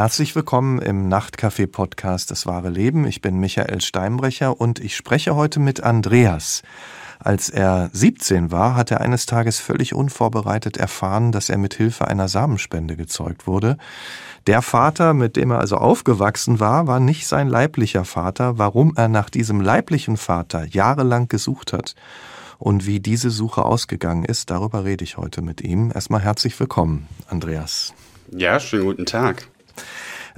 Herzlich willkommen im Nachtcafé-Podcast Das wahre Leben. Ich bin Michael Steinbrecher und ich spreche heute mit Andreas. Als er 17 war, hat er eines Tages völlig unvorbereitet erfahren, dass er mit Hilfe einer Samenspende gezeugt wurde. Der Vater, mit dem er also aufgewachsen war, war nicht sein leiblicher Vater. Warum er nach diesem leiblichen Vater jahrelang gesucht hat und wie diese Suche ausgegangen ist, darüber rede ich heute mit ihm. Erstmal herzlich willkommen, Andreas. Ja, schönen guten Tag.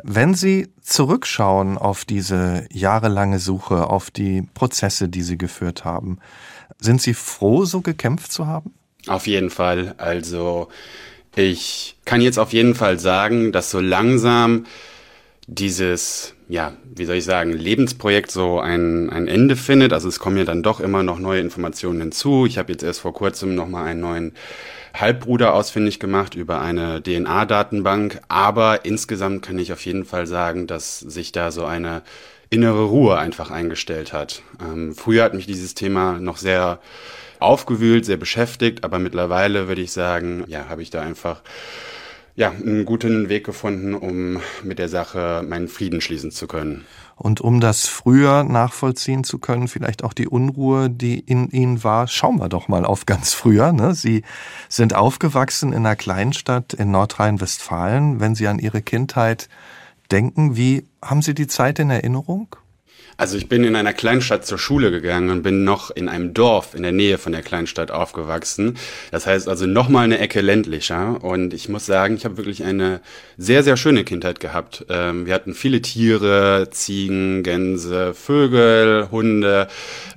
Wenn Sie zurückschauen auf diese jahrelange Suche, auf die Prozesse, die Sie geführt haben, sind Sie froh, so gekämpft zu haben? Auf jeden Fall. Also ich kann jetzt auf jeden Fall sagen, dass so langsam dieses, ja, wie soll ich sagen, Lebensprojekt so ein, ein Ende findet. Also es kommen ja dann doch immer noch neue Informationen hinzu. Ich habe jetzt erst vor kurzem nochmal einen neuen Halbbruder ausfindig gemacht über eine DNA-Datenbank. Aber insgesamt kann ich auf jeden Fall sagen, dass sich da so eine innere Ruhe einfach eingestellt hat. Ähm, früher hat mich dieses Thema noch sehr aufgewühlt, sehr beschäftigt, aber mittlerweile würde ich sagen, ja, habe ich da einfach ja, einen guten Weg gefunden, um mit der Sache meinen Frieden schließen zu können. Und um das früher nachvollziehen zu können, vielleicht auch die Unruhe, die in Ihnen war, schauen wir doch mal auf ganz früher. Ne? Sie sind aufgewachsen in einer Kleinstadt in Nordrhein-Westfalen. Wenn Sie an Ihre Kindheit denken, wie haben Sie die Zeit in Erinnerung? Also ich bin in einer Kleinstadt zur Schule gegangen und bin noch in einem Dorf in der Nähe von der Kleinstadt aufgewachsen. Das heißt also noch mal eine Ecke ländlicher. Und ich muss sagen, ich habe wirklich eine sehr, sehr schöne Kindheit gehabt. Ähm, wir hatten viele Tiere, Ziegen, Gänse, Vögel, Hunde.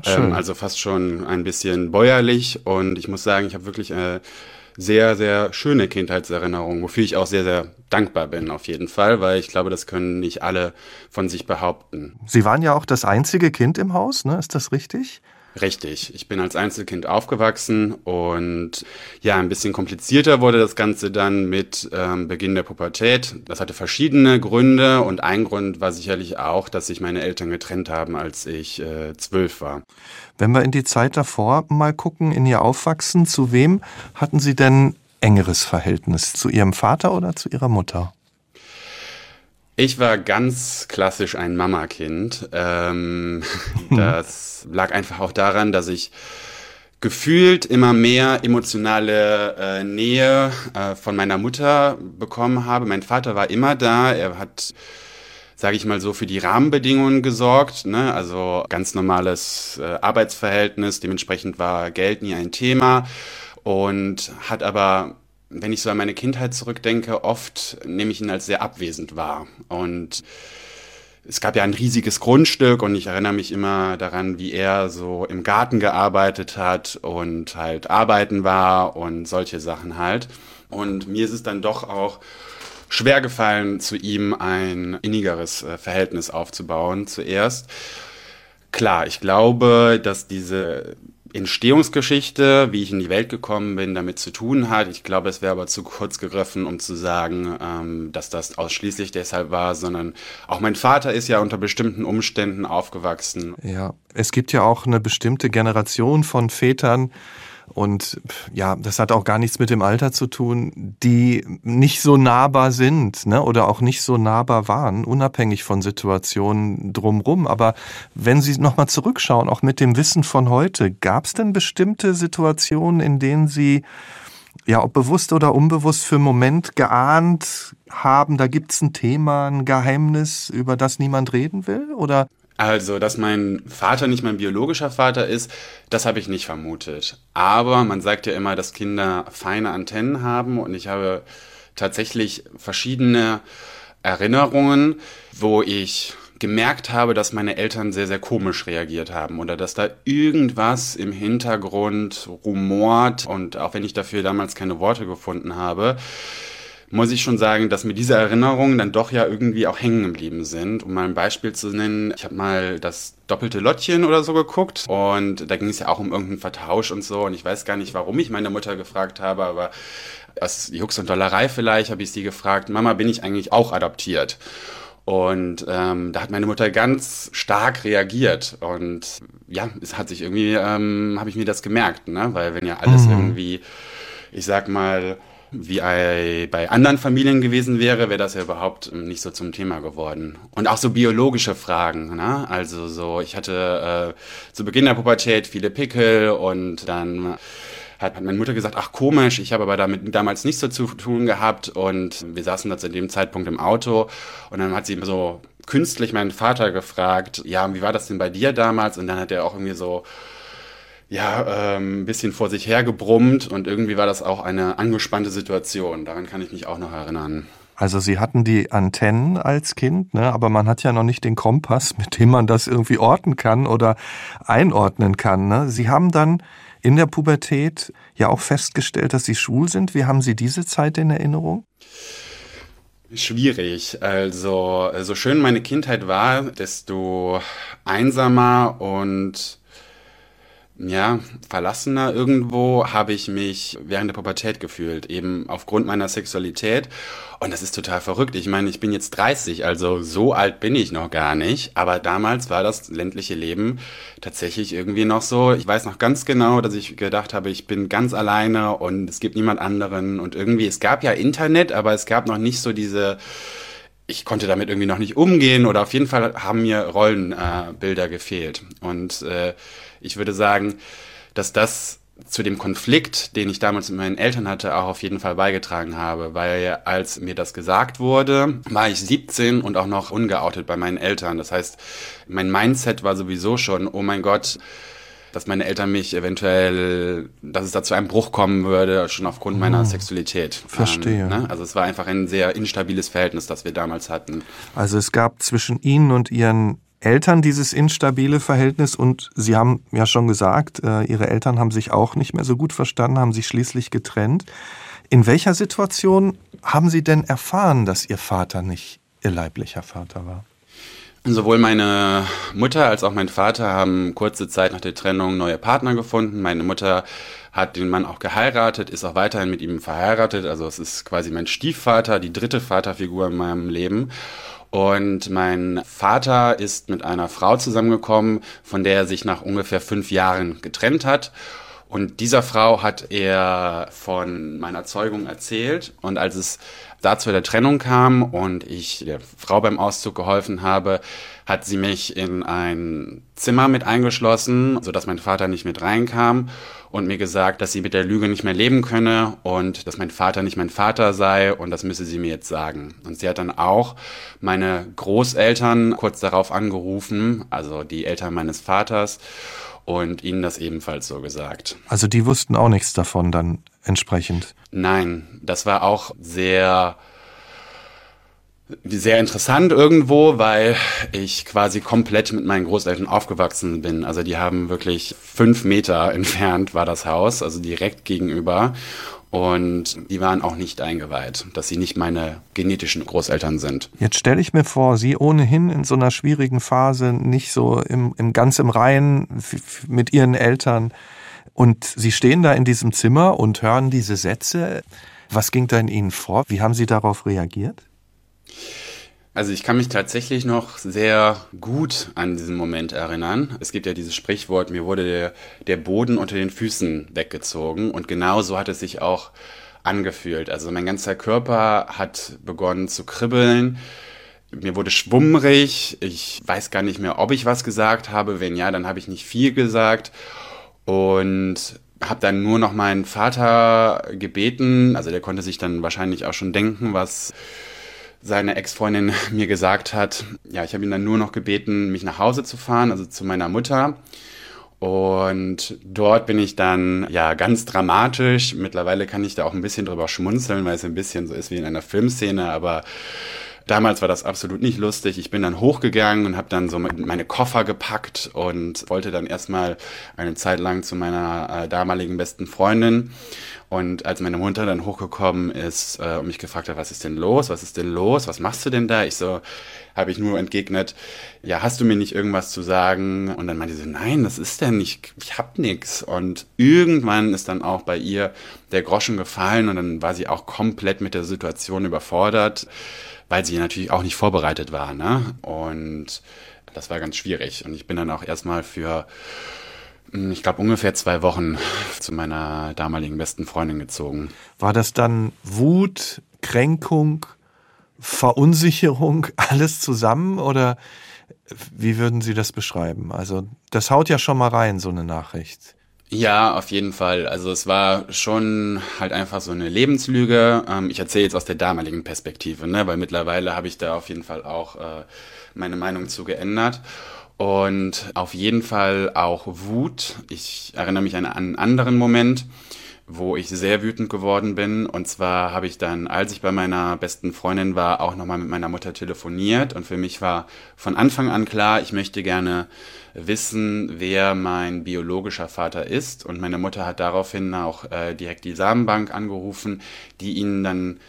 Ähm, also fast schon ein bisschen bäuerlich. Und ich muss sagen, ich habe wirklich... Sehr, sehr schöne Kindheitserinnerungen, wofür ich auch sehr, sehr dankbar bin auf jeden Fall, weil ich glaube, das können nicht alle von sich behaupten. Sie waren ja auch das einzige Kind im Haus, ne? Ist das richtig? Richtig. Ich bin als Einzelkind aufgewachsen und ja, ein bisschen komplizierter wurde das Ganze dann mit ähm, Beginn der Pubertät. Das hatte verschiedene Gründe und ein Grund war sicherlich auch, dass sich meine Eltern getrennt haben, als ich äh, zwölf war. Wenn wir in die Zeit davor mal gucken, in Ihr Aufwachsen, zu wem hatten Sie denn engeres Verhältnis? Zu Ihrem Vater oder zu Ihrer Mutter? Ich war ganz klassisch ein Mama-Kind. Ähm, das lag einfach auch daran, dass ich gefühlt immer mehr emotionale äh, Nähe äh, von meiner Mutter bekommen habe. Mein Vater war immer da. Er hat, sage ich mal so, für die Rahmenbedingungen gesorgt. Ne? Also ganz normales äh, Arbeitsverhältnis. Dementsprechend war Geld nie ein Thema und hat aber wenn ich so an meine Kindheit zurückdenke, oft nehme ich ihn als sehr abwesend wahr. Und es gab ja ein riesiges Grundstück und ich erinnere mich immer daran, wie er so im Garten gearbeitet hat und halt arbeiten war und solche Sachen halt. Und mir ist es dann doch auch schwer gefallen, zu ihm ein innigeres äh, Verhältnis aufzubauen zuerst. Klar, ich glaube, dass diese Entstehungsgeschichte, wie ich in die Welt gekommen bin, damit zu tun hat. Ich glaube, es wäre aber zu kurz gegriffen, um zu sagen, ähm, dass das ausschließlich deshalb war, sondern auch mein Vater ist ja unter bestimmten Umständen aufgewachsen. Ja, es gibt ja auch eine bestimmte Generation von Vätern, und ja, das hat auch gar nichts mit dem Alter zu tun, die nicht so nahbar sind ne? oder auch nicht so nahbar waren, unabhängig von Situationen drumrum. Aber wenn Sie nochmal zurückschauen, auch mit dem Wissen von heute, gab es denn bestimmte Situationen, in denen Sie ja, ob bewusst oder unbewusst für einen Moment geahnt haben, da gibt's ein Thema, ein Geheimnis, über das niemand reden will? Oder also, dass mein Vater nicht mein biologischer Vater ist, das habe ich nicht vermutet. Aber man sagt ja immer, dass Kinder feine Antennen haben und ich habe tatsächlich verschiedene Erinnerungen, wo ich gemerkt habe, dass meine Eltern sehr, sehr komisch reagiert haben oder dass da irgendwas im Hintergrund rumort und auch wenn ich dafür damals keine Worte gefunden habe, muss ich schon sagen, dass mir diese Erinnerungen dann doch ja irgendwie auch hängen geblieben sind. Um mal ein Beispiel zu nennen, ich habe mal das doppelte Lottchen oder so geguckt und da ging es ja auch um irgendeinen Vertausch und so und ich weiß gar nicht, warum ich meine Mutter gefragt habe, aber aus Jux und Dollerei vielleicht habe ich sie gefragt, Mama, bin ich eigentlich auch adoptiert? Und ähm, da hat meine Mutter ganz stark reagiert. Und ja, es hat sich irgendwie, ähm, habe ich mir das gemerkt, ne? Weil wenn ja alles mhm. irgendwie, ich sag mal, wie bei anderen Familien gewesen wäre, wäre das ja überhaupt nicht so zum Thema geworden. Und auch so biologische Fragen. Ne? Also so, ich hatte äh, zu Beginn der Pubertät viele Pickel und dann hat meine Mutter gesagt, ach komisch, ich habe aber damit damals nichts so zu tun gehabt und wir saßen da zu dem Zeitpunkt im Auto und dann hat sie so künstlich meinen Vater gefragt, ja, wie war das denn bei dir damals? Und dann hat er auch irgendwie so ja, ähm, ein bisschen vor sich hergebrummt und irgendwie war das auch eine angespannte Situation. Daran kann ich mich auch noch erinnern. Also Sie hatten die Antennen als Kind, ne? aber man hat ja noch nicht den Kompass, mit dem man das irgendwie orten kann oder einordnen kann. Ne? Sie haben dann in der Pubertät ja auch festgestellt, dass Sie schwul sind. Wie haben Sie diese Zeit in Erinnerung? Schwierig. Also, so schön meine Kindheit war, desto einsamer und ja, verlassener irgendwo habe ich mich während der Pubertät gefühlt, eben aufgrund meiner Sexualität. Und das ist total verrückt. Ich meine, ich bin jetzt 30, also so alt bin ich noch gar nicht. Aber damals war das ländliche Leben tatsächlich irgendwie noch so. Ich weiß noch ganz genau, dass ich gedacht habe, ich bin ganz alleine und es gibt niemand anderen. Und irgendwie, es gab ja Internet, aber es gab noch nicht so diese ich konnte damit irgendwie noch nicht umgehen oder auf jeden Fall haben mir Rollenbilder äh, gefehlt. Und äh, ich würde sagen, dass das zu dem Konflikt, den ich damals mit meinen Eltern hatte, auch auf jeden Fall beigetragen habe, weil als mir das gesagt wurde, war ich 17 und auch noch ungeoutet bei meinen Eltern. Das heißt, mein Mindset war sowieso schon, oh mein Gott, dass meine Eltern mich eventuell, dass es da zu einem Bruch kommen würde, schon aufgrund meiner hm. Sexualität. Verstehe. Ähm, ne? Also es war einfach ein sehr instabiles Verhältnis, das wir damals hatten. Also es gab zwischen Ihnen und Ihren Eltern dieses instabile Verhältnis und Sie haben ja schon gesagt, äh, Ihre Eltern haben sich auch nicht mehr so gut verstanden, haben sich schließlich getrennt. In welcher Situation haben Sie denn erfahren, dass Ihr Vater nicht Ihr leiblicher Vater war? Sowohl meine Mutter als auch mein Vater haben kurze Zeit nach der Trennung neue Partner gefunden. Meine Mutter hat den Mann auch geheiratet, ist auch weiterhin mit ihm verheiratet. Also es ist quasi mein Stiefvater, die dritte Vaterfigur in meinem Leben. Und mein Vater ist mit einer Frau zusammengekommen, von der er sich nach ungefähr fünf Jahren getrennt hat. Und dieser Frau hat er von meiner Zeugung erzählt. Und als es dazu der Trennung kam und ich der Frau beim Auszug geholfen habe, hat sie mich in ein Zimmer mit eingeschlossen, sodass mein Vater nicht mit reinkam und mir gesagt, dass sie mit der Lüge nicht mehr leben könne und dass mein Vater nicht mein Vater sei und das müsse sie mir jetzt sagen. Und sie hat dann auch meine Großeltern kurz darauf angerufen, also die Eltern meines Vaters, und ihnen das ebenfalls so gesagt. Also die wussten auch nichts davon dann entsprechend. Nein, das war auch sehr sehr interessant irgendwo, weil ich quasi komplett mit meinen Großeltern aufgewachsen bin. Also die haben wirklich fünf Meter entfernt war das Haus, also direkt gegenüber. Und die waren auch nicht eingeweiht, dass sie nicht meine genetischen Großeltern sind. Jetzt stelle ich mir vor, Sie ohnehin in so einer schwierigen Phase, nicht so im, im ganz im Reihen mit Ihren Eltern. Und Sie stehen da in diesem Zimmer und hören diese Sätze. Was ging da in Ihnen vor? Wie haben Sie darauf reagiert? Also ich kann mich tatsächlich noch sehr gut an diesen Moment erinnern. Es gibt ja dieses Sprichwort, mir wurde der, der Boden unter den Füßen weggezogen und genau so hat es sich auch angefühlt. Also mein ganzer Körper hat begonnen zu kribbeln. Mir wurde schwummrig. Ich weiß gar nicht mehr, ob ich was gesagt habe. Wenn ja, dann habe ich nicht viel gesagt. Und habe dann nur noch meinen Vater gebeten. Also der konnte sich dann wahrscheinlich auch schon denken, was seine Ex-Freundin mir gesagt hat, ja, ich habe ihn dann nur noch gebeten, mich nach Hause zu fahren, also zu meiner Mutter. Und dort bin ich dann ja ganz dramatisch. Mittlerweile kann ich da auch ein bisschen drüber schmunzeln, weil es ein bisschen so ist wie in einer Filmszene, aber Damals war das absolut nicht lustig. Ich bin dann hochgegangen und habe dann so meine Koffer gepackt und wollte dann erstmal eine Zeit lang zu meiner äh, damaligen besten Freundin. Und als meine Mutter dann hochgekommen ist äh, und mich gefragt hat, was ist denn los, was ist denn los, was machst du denn da? Ich so, habe ich nur entgegnet, ja, hast du mir nicht irgendwas zu sagen? Und dann meinte sie, nein, das ist denn nicht, ich hab nix. Und irgendwann ist dann auch bei ihr der Groschen gefallen und dann war sie auch komplett mit der Situation überfordert weil sie natürlich auch nicht vorbereitet war. Ne? Und das war ganz schwierig. Und ich bin dann auch erstmal für hm, ich glaube, ungefähr zwei Wochen zu meiner damaligen besten Freundin gezogen. War das dann Wut, Kränkung, Verunsicherung, alles zusammen oder wie würden Sie das beschreiben? Also das haut ja schon mal rein, so eine Nachricht. Ja, auf jeden Fall. Also es war schon halt einfach so eine Lebenslüge. Ähm, ich erzähle jetzt aus der damaligen Perspektive, ne? weil mittlerweile habe ich da auf jeden Fall auch äh, meine Meinung zu geändert. Und auf jeden Fall auch Wut. Ich erinnere mich an einen anderen Moment wo ich sehr wütend geworden bin. Und zwar habe ich dann, als ich bei meiner besten Freundin war, auch nochmal mit meiner Mutter telefoniert. Und für mich war von Anfang an klar, ich möchte gerne wissen, wer mein biologischer Vater ist. Und meine Mutter hat daraufhin auch äh, direkt die Samenbank angerufen, die ihnen dann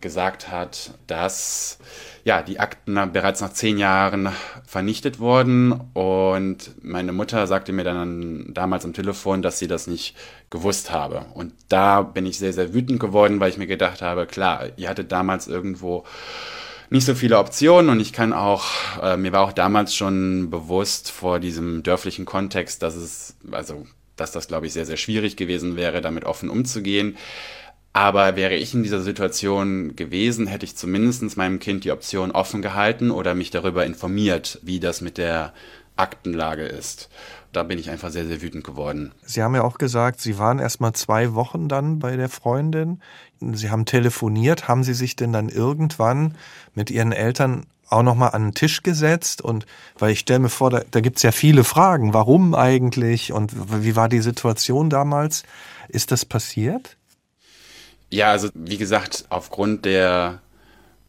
gesagt hat, dass ja, die Akten bereits nach zehn Jahren vernichtet wurden. Und meine Mutter sagte mir dann damals am Telefon, dass sie das nicht gewusst habe. Und da bin ich sehr, sehr wütend geworden, weil ich mir gedacht habe, klar, ihr hattet damals irgendwo nicht so viele Optionen und ich kann auch, äh, mir war auch damals schon bewusst vor diesem dörflichen Kontext, dass es, also, dass das, glaube ich, sehr, sehr schwierig gewesen wäre, damit offen umzugehen. Aber wäre ich in dieser Situation gewesen, hätte ich zumindest meinem Kind die Option offen gehalten oder mich darüber informiert, wie das mit der Aktenlage ist. Da bin ich einfach sehr, sehr wütend geworden. Sie haben ja auch gesagt, Sie waren erst mal zwei Wochen dann bei der Freundin. Sie haben telefoniert. Haben Sie sich denn dann irgendwann mit Ihren Eltern auch nochmal an den Tisch gesetzt? Und weil ich stelle mir vor, da, da gibt es ja viele Fragen. Warum eigentlich? Und wie war die Situation damals? Ist das passiert? Ja, also wie gesagt, aufgrund der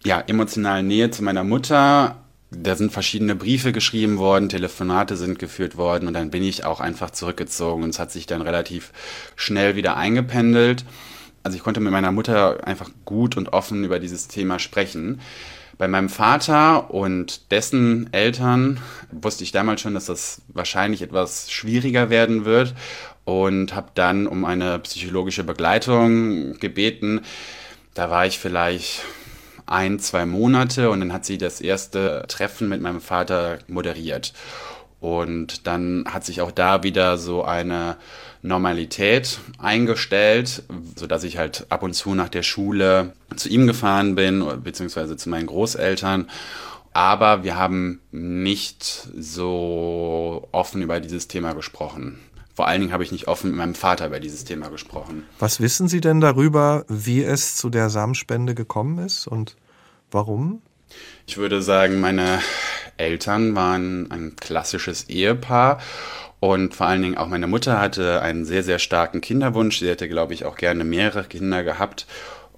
ja, emotionalen Nähe zu meiner Mutter, da sind verschiedene Briefe geschrieben worden, Telefonate sind geführt worden und dann bin ich auch einfach zurückgezogen und es hat sich dann relativ schnell wieder eingependelt. Also ich konnte mit meiner Mutter einfach gut und offen über dieses Thema sprechen. Bei meinem Vater und dessen Eltern wusste ich damals schon, dass das wahrscheinlich etwas schwieriger werden wird und habe dann um eine psychologische Begleitung gebeten. Da war ich vielleicht ein, zwei Monate und dann hat sie das erste Treffen mit meinem Vater moderiert. Und dann hat sich auch da wieder so eine Normalität eingestellt, sodass ich halt ab und zu nach der Schule zu ihm gefahren bin, beziehungsweise zu meinen Großeltern. Aber wir haben nicht so offen über dieses Thema gesprochen. Vor allen Dingen habe ich nicht offen mit meinem Vater über dieses Thema gesprochen. Was wissen Sie denn darüber, wie es zu der Samenspende gekommen ist und warum? Ich würde sagen, meine Eltern waren ein klassisches Ehepaar und vor allen Dingen auch meine Mutter hatte einen sehr, sehr starken Kinderwunsch. Sie hätte, glaube ich, auch gerne mehrere Kinder gehabt.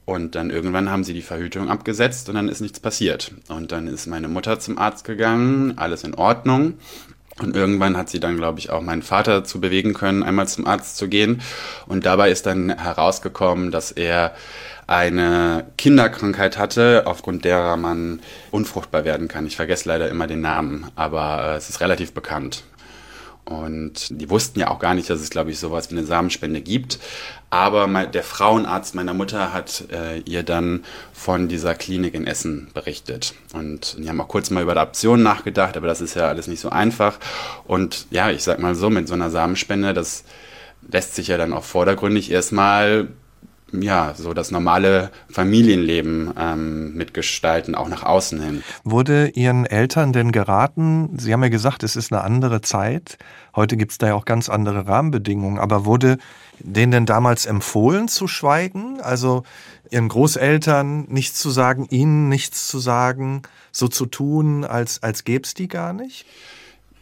Und dann irgendwann haben sie die Verhütung abgesetzt und dann ist nichts passiert. Und dann ist meine Mutter zum Arzt gegangen, alles in Ordnung. Und irgendwann hat sie dann, glaube ich, auch meinen Vater dazu bewegen können, einmal zum Arzt zu gehen. Und dabei ist dann herausgekommen, dass er eine Kinderkrankheit hatte, aufgrund derer man unfruchtbar werden kann. Ich vergesse leider immer den Namen, aber äh, es ist relativ bekannt. Und die wussten ja auch gar nicht, dass es, glaube ich, sowas wie eine Samenspende gibt. Aber der Frauenarzt meiner Mutter hat äh, ihr dann von dieser Klinik in Essen berichtet. Und die haben auch kurz mal über Adoption nachgedacht, aber das ist ja alles nicht so einfach. Und ja, ich sag mal so, mit so einer Samenspende, das lässt sich ja dann auch vordergründig erstmal ja, so das normale Familienleben ähm, mitgestalten, auch nach außen hin. Wurde Ihren Eltern denn geraten, Sie haben ja gesagt, es ist eine andere Zeit, heute gibt es da ja auch ganz andere Rahmenbedingungen, aber wurde denen denn damals empfohlen zu schweigen? Also Ihren Großeltern nichts zu sagen, Ihnen nichts zu sagen, so zu tun, als, als gäbe es die gar nicht?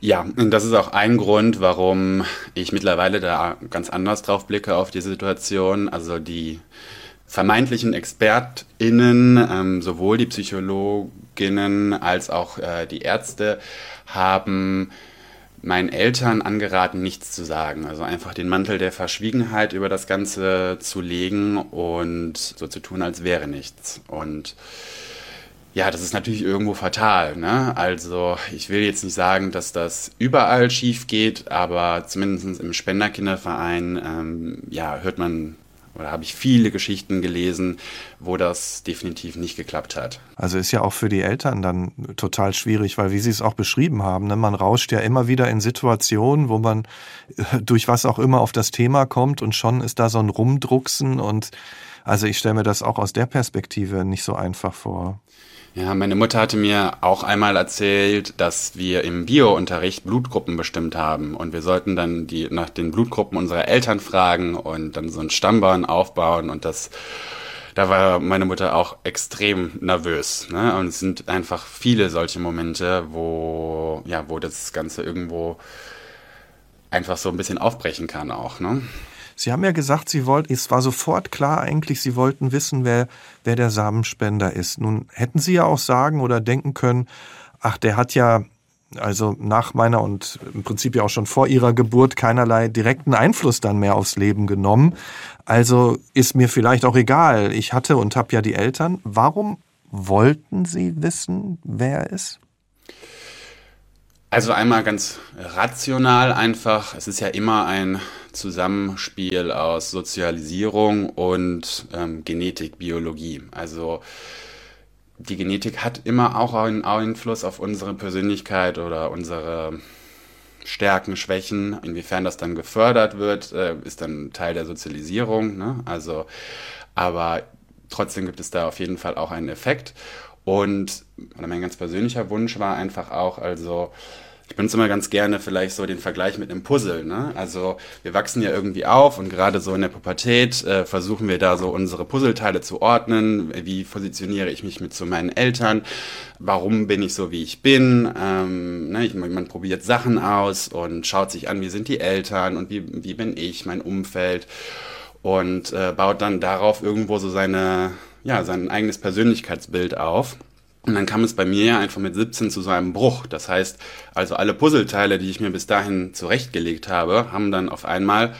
Ja, und das ist auch ein Grund, warum ich mittlerweile da ganz anders drauf blicke auf die Situation. Also die vermeintlichen ExpertInnen, ähm, sowohl die Psychologinnen als auch äh, die Ärzte, haben meinen Eltern angeraten, nichts zu sagen. Also einfach den Mantel der Verschwiegenheit über das Ganze zu legen und so zu tun, als wäre nichts. Und ja, das ist natürlich irgendwo fatal. Ne? Also ich will jetzt nicht sagen, dass das überall schief geht, aber zumindest im Spenderkinderverein ähm, ja, hört man oder habe ich viele Geschichten gelesen, wo das definitiv nicht geklappt hat. Also ist ja auch für die Eltern dann total schwierig, weil wie Sie es auch beschrieben haben, ne, man rauscht ja immer wieder in Situationen, wo man äh, durch was auch immer auf das Thema kommt und schon ist da so ein Rumdrucksen und also ich stelle mir das auch aus der Perspektive nicht so einfach vor. Ja, meine Mutter hatte mir auch einmal erzählt, dass wir im Bio-Unterricht Blutgruppen bestimmt haben und wir sollten dann die nach den Blutgruppen unserer Eltern fragen und dann so einen Stammbaum aufbauen und das da war meine Mutter auch extrem nervös. Ne? Und es sind einfach viele solche Momente, wo, ja, wo das Ganze irgendwo einfach so ein bisschen aufbrechen kann auch. Ne? Sie haben ja gesagt, Sie wollten, es war sofort klar eigentlich, Sie wollten wissen, wer, wer der Samenspender ist. Nun hätten Sie ja auch sagen oder denken können, ach, der hat ja also nach meiner und im Prinzip ja auch schon vor ihrer Geburt keinerlei direkten Einfluss dann mehr aufs Leben genommen. Also ist mir vielleicht auch egal. Ich hatte und habe ja die Eltern. Warum wollten Sie wissen, wer er ist? Also einmal ganz rational einfach. Es ist ja immer ein Zusammenspiel aus Sozialisierung und ähm, Genetik, Biologie. Also die Genetik hat immer auch einen Einfluss auf unsere Persönlichkeit oder unsere Stärken, Schwächen. Inwiefern das dann gefördert wird, äh, ist dann Teil der Sozialisierung. Ne? Also, aber trotzdem gibt es da auf jeden Fall auch einen Effekt. Und mein ganz persönlicher Wunsch war einfach auch, also ich benutze immer ganz gerne vielleicht so den Vergleich mit einem Puzzle. Ne? Also wir wachsen ja irgendwie auf und gerade so in der Pubertät äh, versuchen wir da so unsere Puzzleteile zu ordnen. Wie positioniere ich mich mit zu meinen Eltern? Warum bin ich so, wie ich bin? Ähm, ne? ich, man probiert Sachen aus und schaut sich an, wie sind die Eltern und wie, wie bin ich, mein Umfeld und äh, baut dann darauf irgendwo so seine, ja, sein eigenes Persönlichkeitsbild auf. Und dann kam es bei mir einfach mit 17 zu so einem Bruch. Das heißt, also alle Puzzleteile, die ich mir bis dahin zurechtgelegt habe, haben dann auf einmal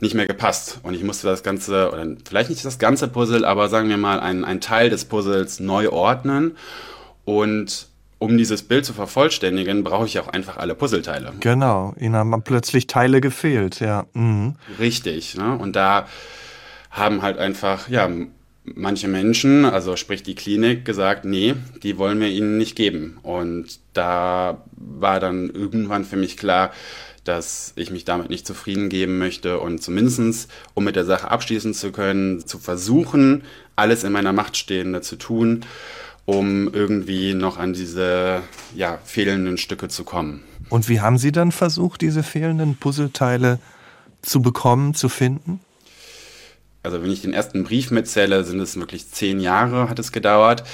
nicht mehr gepasst. Und ich musste das Ganze, oder vielleicht nicht das ganze Puzzle, aber sagen wir mal ein, ein Teil des Puzzles neu ordnen. Und um dieses Bild zu vervollständigen, brauche ich auch einfach alle Puzzleteile. Genau, ihnen haben plötzlich Teile gefehlt, ja. Mhm. Richtig, ne? Und da haben halt einfach, ja, manche Menschen, also sprich die Klinik, gesagt, nee, die wollen wir ihnen nicht geben. Und da war dann irgendwann für mich klar, dass ich mich damit nicht zufrieden geben möchte und zumindestens, um mit der Sache abschließen zu können, zu versuchen, alles in meiner Macht Stehende zu tun, um irgendwie noch an diese ja, fehlenden Stücke zu kommen. Und wie haben Sie dann versucht, diese fehlenden Puzzleteile zu bekommen, zu finden? Also wenn ich den ersten Brief mitzähle, sind es wirklich zehn Jahre hat es gedauert.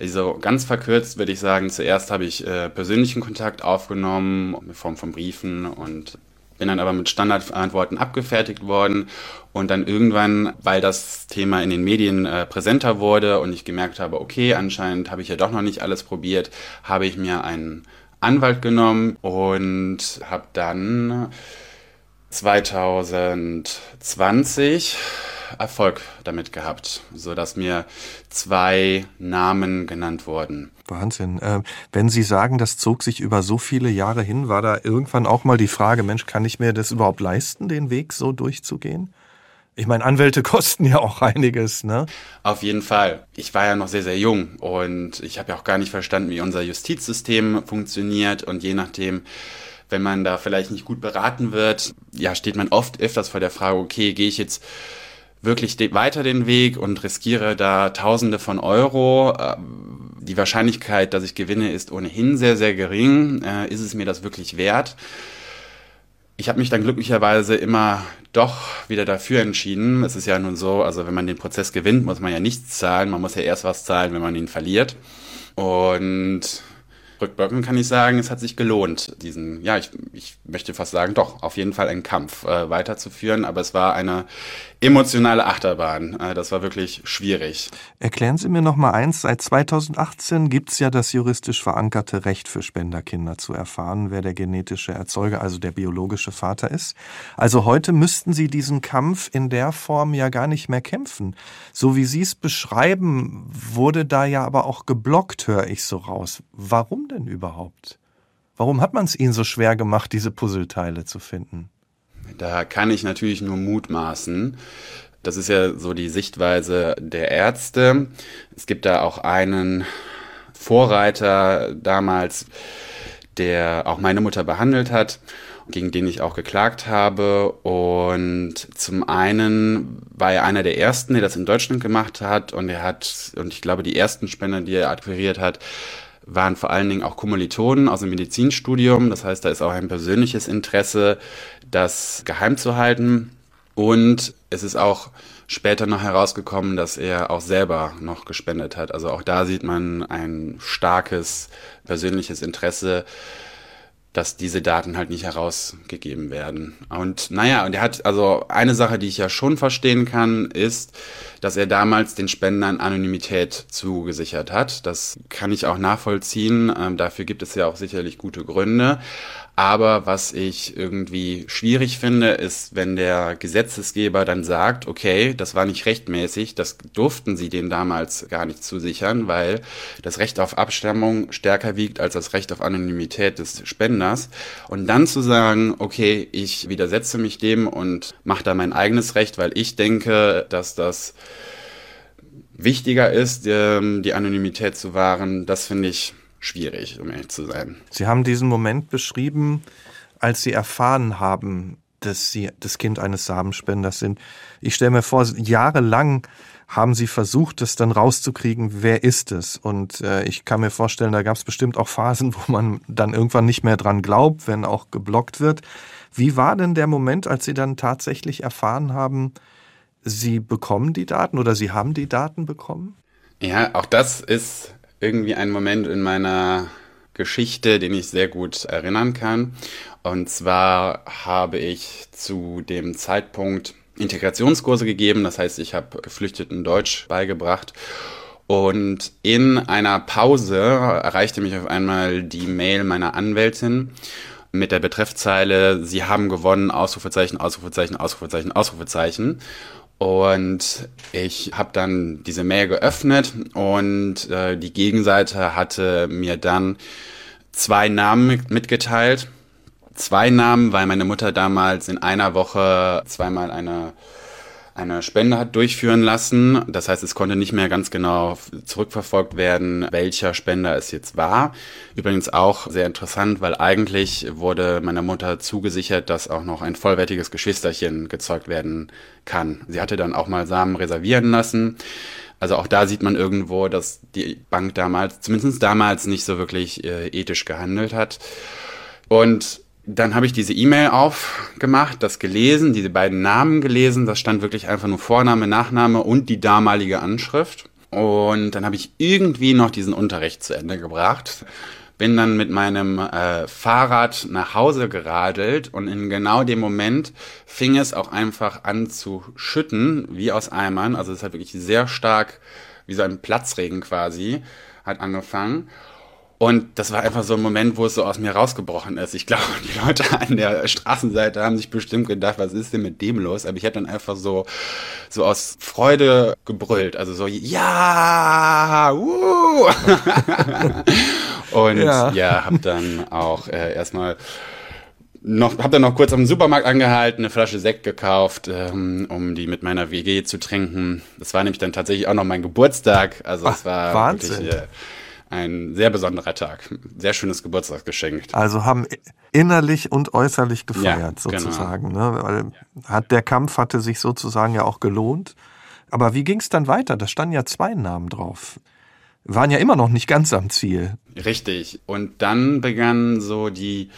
Also ganz verkürzt würde ich sagen, zuerst habe ich äh, persönlichen Kontakt aufgenommen in Form von Briefen und bin dann aber mit Standardantworten abgefertigt worden und dann irgendwann, weil das Thema in den Medien äh, präsenter wurde und ich gemerkt habe, okay, anscheinend habe ich ja doch noch nicht alles probiert, habe ich mir einen Anwalt genommen und habe dann 2020 Erfolg damit gehabt, so dass mir zwei Namen genannt wurden. Wahnsinn. Äh, wenn Sie sagen, das zog sich über so viele Jahre hin, war da irgendwann auch mal die Frage, Mensch, kann ich mir das überhaupt leisten, den Weg so durchzugehen? Ich meine, Anwälte kosten ja auch einiges, ne? Auf jeden Fall. Ich war ja noch sehr, sehr jung und ich habe ja auch gar nicht verstanden, wie unser Justizsystem funktioniert und je nachdem, wenn man da vielleicht nicht gut beraten wird, ja, steht man oft öfters vor der Frage, okay, gehe ich jetzt wirklich weiter den Weg und riskiere da Tausende von Euro. Äh, die Wahrscheinlichkeit, dass ich gewinne, ist ohnehin sehr, sehr gering. Äh, ist es mir das wirklich wert? Ich habe mich dann glücklicherweise immer doch wieder dafür entschieden. Es ist ja nun so, also wenn man den Prozess gewinnt, muss man ja nichts zahlen. Man muss ja erst was zahlen, wenn man ihn verliert. Und rückwirkend kann ich sagen, es hat sich gelohnt, diesen, ja, ich, ich möchte fast sagen, doch, auf jeden Fall einen Kampf äh, weiterzuführen, aber es war eine emotionale Achterbahn. Äh, das war wirklich schwierig. Erklären Sie mir noch mal eins, seit 2018 gibt es ja das juristisch verankerte Recht für Spenderkinder zu erfahren, wer der genetische Erzeuger, also der biologische Vater ist. Also heute müssten Sie diesen Kampf in der Form ja gar nicht mehr kämpfen. So wie Sie es beschreiben, wurde da ja aber auch geblockt, höre ich so raus. Warum denn überhaupt? Warum hat man es ihnen so schwer gemacht, diese Puzzleteile zu finden? Da kann ich natürlich nur mutmaßen. Das ist ja so die Sichtweise der Ärzte. Es gibt da auch einen Vorreiter damals, der auch meine Mutter behandelt hat, gegen den ich auch geklagt habe. Und zum einen war er einer der ersten, der das in Deutschland gemacht hat. Und er hat, und ich glaube, die ersten Spender, die er akquiriert hat, waren vor allen Dingen auch Kommilitonen aus dem Medizinstudium. Das heißt, da ist auch ein persönliches Interesse, das geheim zu halten. Und es ist auch später noch herausgekommen, dass er auch selber noch gespendet hat. Also auch da sieht man ein starkes persönliches Interesse, dass diese Daten halt nicht herausgegeben werden. Und naja, und er hat, also eine Sache, die ich ja schon verstehen kann, ist, dass er damals den Spendern Anonymität zugesichert hat. Das kann ich auch nachvollziehen. Ähm, dafür gibt es ja auch sicherlich gute Gründe. Aber was ich irgendwie schwierig finde, ist, wenn der Gesetzesgeber dann sagt, okay, das war nicht rechtmäßig, das durften sie denen damals gar nicht zusichern, weil das Recht auf Abstammung stärker wiegt als das Recht auf Anonymität des Spenders. Und dann zu sagen, okay, ich widersetze mich dem und mache da mein eigenes Recht, weil ich denke, dass das wichtiger ist, ähm, die Anonymität zu wahren, das finde ich schwierig, um ehrlich zu sein. Sie haben diesen Moment beschrieben, als Sie erfahren haben, dass Sie das Kind eines Samenspenders sind. Ich stelle mir vor, jahrelang haben Sie versucht, das dann rauszukriegen, wer ist es? Und äh, ich kann mir vorstellen, da gab es bestimmt auch Phasen, wo man dann irgendwann nicht mehr dran glaubt, wenn auch geblockt wird. Wie war denn der Moment, als Sie dann tatsächlich erfahren haben, Sie bekommen die Daten oder Sie haben die Daten bekommen? Ja, auch das ist irgendwie ein Moment in meiner Geschichte, den ich sehr gut erinnern kann. Und zwar habe ich zu dem Zeitpunkt Integrationskurse gegeben. Das heißt, ich habe Geflüchteten Deutsch beigebracht. Und in einer Pause erreichte mich auf einmal die Mail meiner Anwältin mit der Betreffzeile, Sie haben gewonnen, Ausrufezeichen, Ausrufezeichen, Ausrufezeichen, Ausrufezeichen. Und ich habe dann diese Mail geöffnet und äh, die Gegenseite hatte mir dann zwei Namen mitgeteilt. Zwei Namen, weil meine Mutter damals in einer Woche zweimal eine eine Spende hat durchführen lassen. Das heißt, es konnte nicht mehr ganz genau zurückverfolgt werden, welcher Spender es jetzt war. Übrigens auch sehr interessant, weil eigentlich wurde meiner Mutter zugesichert, dass auch noch ein vollwertiges Geschwisterchen gezeugt werden kann. Sie hatte dann auch mal Samen reservieren lassen. Also auch da sieht man irgendwo, dass die Bank damals, zumindest damals, nicht so wirklich äh, ethisch gehandelt hat. Und dann habe ich diese E-Mail aufgemacht, das gelesen, diese beiden Namen gelesen. Das stand wirklich einfach nur Vorname, Nachname und die damalige Anschrift. Und dann habe ich irgendwie noch diesen Unterricht zu Ende gebracht. Bin dann mit meinem äh, Fahrrad nach Hause geradelt und in genau dem Moment fing es auch einfach an zu schütten, wie aus Eimern. Also es hat wirklich sehr stark, wie so ein Platzregen quasi, hat angefangen. Und das war einfach so ein Moment, wo es so aus mir rausgebrochen ist. Ich glaube, die Leute an der Straßenseite haben sich bestimmt gedacht, was ist denn mit dem los? Aber ich habe dann einfach so, so aus Freude gebrüllt. Also so, ja, uh! Und ja, ja habe dann auch äh, erstmal noch, habe dann noch kurz am Supermarkt angehalten, eine Flasche Sekt gekauft, ähm, um die mit meiner WG zu trinken. Das war nämlich dann tatsächlich auch noch mein Geburtstag. Also es war Wahnsinn. wirklich äh, ein sehr besonderer Tag. Sehr schönes Geburtstagsgeschenk. Also haben innerlich und äußerlich gefeiert ja, genau. sozusagen. Genau. Ne? Weil hat, der Kampf hatte sich sozusagen ja auch gelohnt. Aber wie ging es dann weiter? Da standen ja zwei Namen drauf. Waren ja immer noch nicht ganz am Ziel. Richtig. Und dann begann so die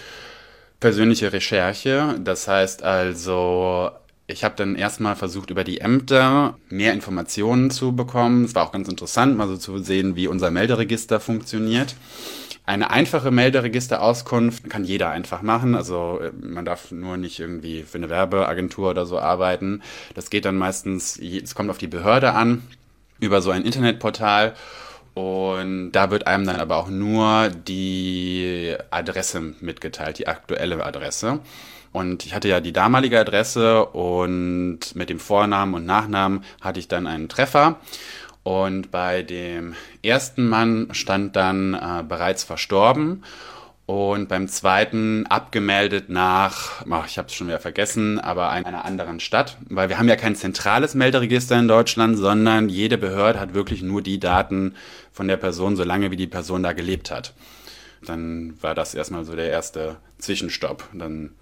persönliche Recherche. Das heißt also ich habe dann erstmal versucht, über die Ämter mehr Informationen zu bekommen. Es war auch ganz interessant, mal so zu sehen, wie unser Melderegister funktioniert. Eine einfache Melderegisterauskunft kann jeder einfach machen. Also äh, man darf nur nicht irgendwie für eine Werbeagentur oder so arbeiten. Das geht dann meistens, es kommt auf die Behörde an, über so ein Internetportal. Und da wird einem dann aber auch nur die Adresse mitgeteilt, die aktuelle Adresse. Und ich hatte ja die damalige Adresse und mit dem Vornamen und Nachnamen hatte ich dann einen Treffer. Und bei dem ersten Mann stand dann äh, bereits verstorben. und beim zweiten abgemeldet nach, ach, ich habe es schon wieder vergessen, aber einer anderen Stadt, weil wir haben ja kein zentrales Melderegister in Deutschland, sondern jede Behörde hat wirklich nur die Daten von der Person, solange wie die Person da gelebt hat. Dann war das erstmal so der erste Zwischenstopp. Dann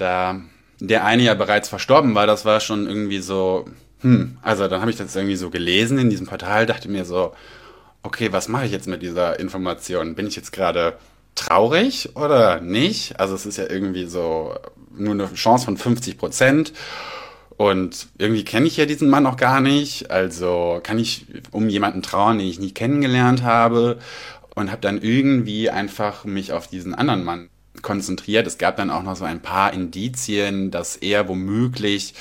da der eine ja bereits verstorben war, das war schon irgendwie so, hm, also dann habe ich das irgendwie so gelesen in diesem Portal, dachte mir so, okay, was mache ich jetzt mit dieser Information? Bin ich jetzt gerade traurig oder nicht? Also es ist ja irgendwie so nur eine Chance von 50 Prozent. Und irgendwie kenne ich ja diesen Mann auch gar nicht. Also kann ich um jemanden trauern, den ich nie kennengelernt habe. Und habe dann irgendwie einfach mich auf diesen anderen Mann konzentriert. Es gab dann auch noch so ein paar Indizien, dass er womöglich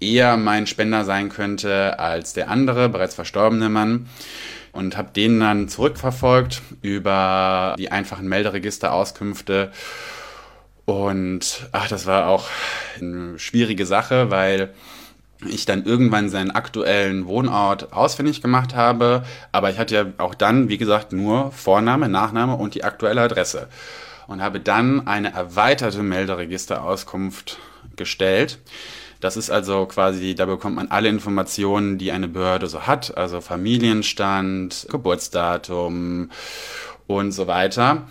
eher mein Spender sein könnte als der andere, bereits verstorbene Mann und habe den dann zurückverfolgt über die einfachen Melderegisterauskünfte. Und ach, das war auch eine schwierige Sache, weil ich dann irgendwann seinen aktuellen Wohnort ausfindig gemacht habe. Aber ich hatte ja auch dann, wie gesagt, nur Vorname, Nachname und die aktuelle Adresse. Und habe dann eine erweiterte Melderegisterauskunft gestellt das ist also quasi, da bekommt man alle Informationen, die eine Behörde so hat, also Familienstand, Geburtsdatum und so weiter.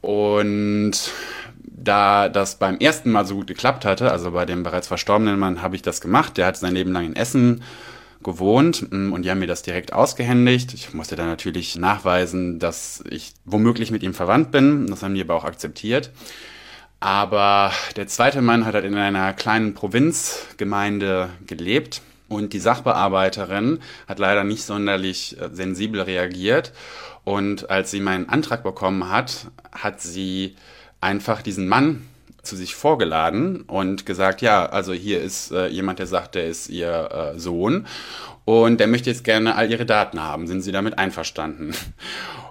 Und da das beim ersten Mal so gut geklappt hatte, also bei dem bereits verstorbenen Mann habe ich das gemacht, der hat sein Leben lang in Essen gewohnt mm, und die haben mir das direkt ausgehändigt. Ich musste dann natürlich nachweisen, dass ich womöglich mit ihm verwandt bin. Das haben die aber auch akzeptiert. Aber der zweite Mann hat halt in einer kleinen Provinzgemeinde gelebt und die Sachbearbeiterin hat leider nicht sonderlich äh, sensibel reagiert. Und als sie meinen Antrag bekommen hat, hat sie einfach diesen Mann zu sich vorgeladen und gesagt, ja, also hier ist äh, jemand, der sagt, der ist ihr äh, Sohn und der möchte jetzt gerne all ihre Daten haben. Sind Sie damit einverstanden?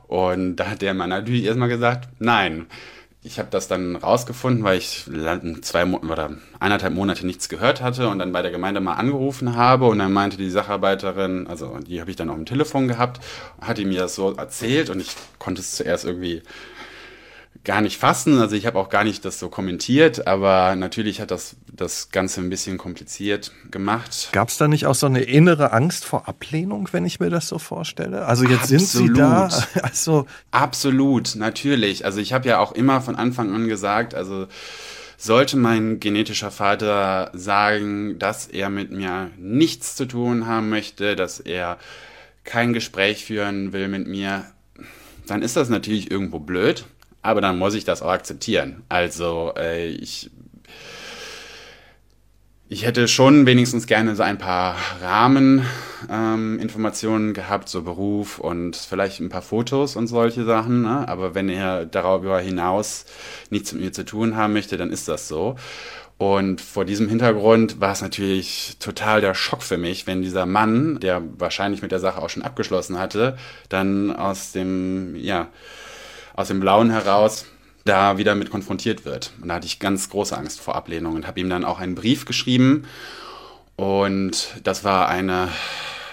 Und da hat der Mann natürlich erstmal gesagt, nein ich habe das dann rausgefunden, weil ich zwei oder eineinhalb Monate nichts gehört hatte und dann bei der Gemeinde mal angerufen habe und dann meinte die Sacharbeiterin, also die habe ich dann auf dem Telefon gehabt, hat die mir das so erzählt und ich konnte es zuerst irgendwie gar nicht fassen. Also ich habe auch gar nicht das so kommentiert, aber natürlich hat das das Ganze ein bisschen kompliziert gemacht. Gab es da nicht auch so eine innere Angst vor Ablehnung, wenn ich mir das so vorstelle? Also jetzt Absolut. sind Sie da. Also Absolut, natürlich. Also ich habe ja auch immer von Anfang an gesagt, also sollte mein genetischer Vater sagen, dass er mit mir nichts zu tun haben möchte, dass er kein Gespräch führen will mit mir, dann ist das natürlich irgendwo blöd aber dann muss ich das auch akzeptieren. Also äh, ich, ich hätte schon wenigstens gerne so ein paar Rahmeninformationen ähm, gehabt, so Beruf und vielleicht ein paar Fotos und solche Sachen. Ne? Aber wenn er darüber hinaus nichts mit mir zu tun haben möchte, dann ist das so. Und vor diesem Hintergrund war es natürlich total der Schock für mich, wenn dieser Mann, der wahrscheinlich mit der Sache auch schon abgeschlossen hatte, dann aus dem, ja, aus dem Blauen heraus da wieder mit konfrontiert wird. Und da hatte ich ganz große Angst vor Ablehnung und habe ihm dann auch einen Brief geschrieben. Und das war eine,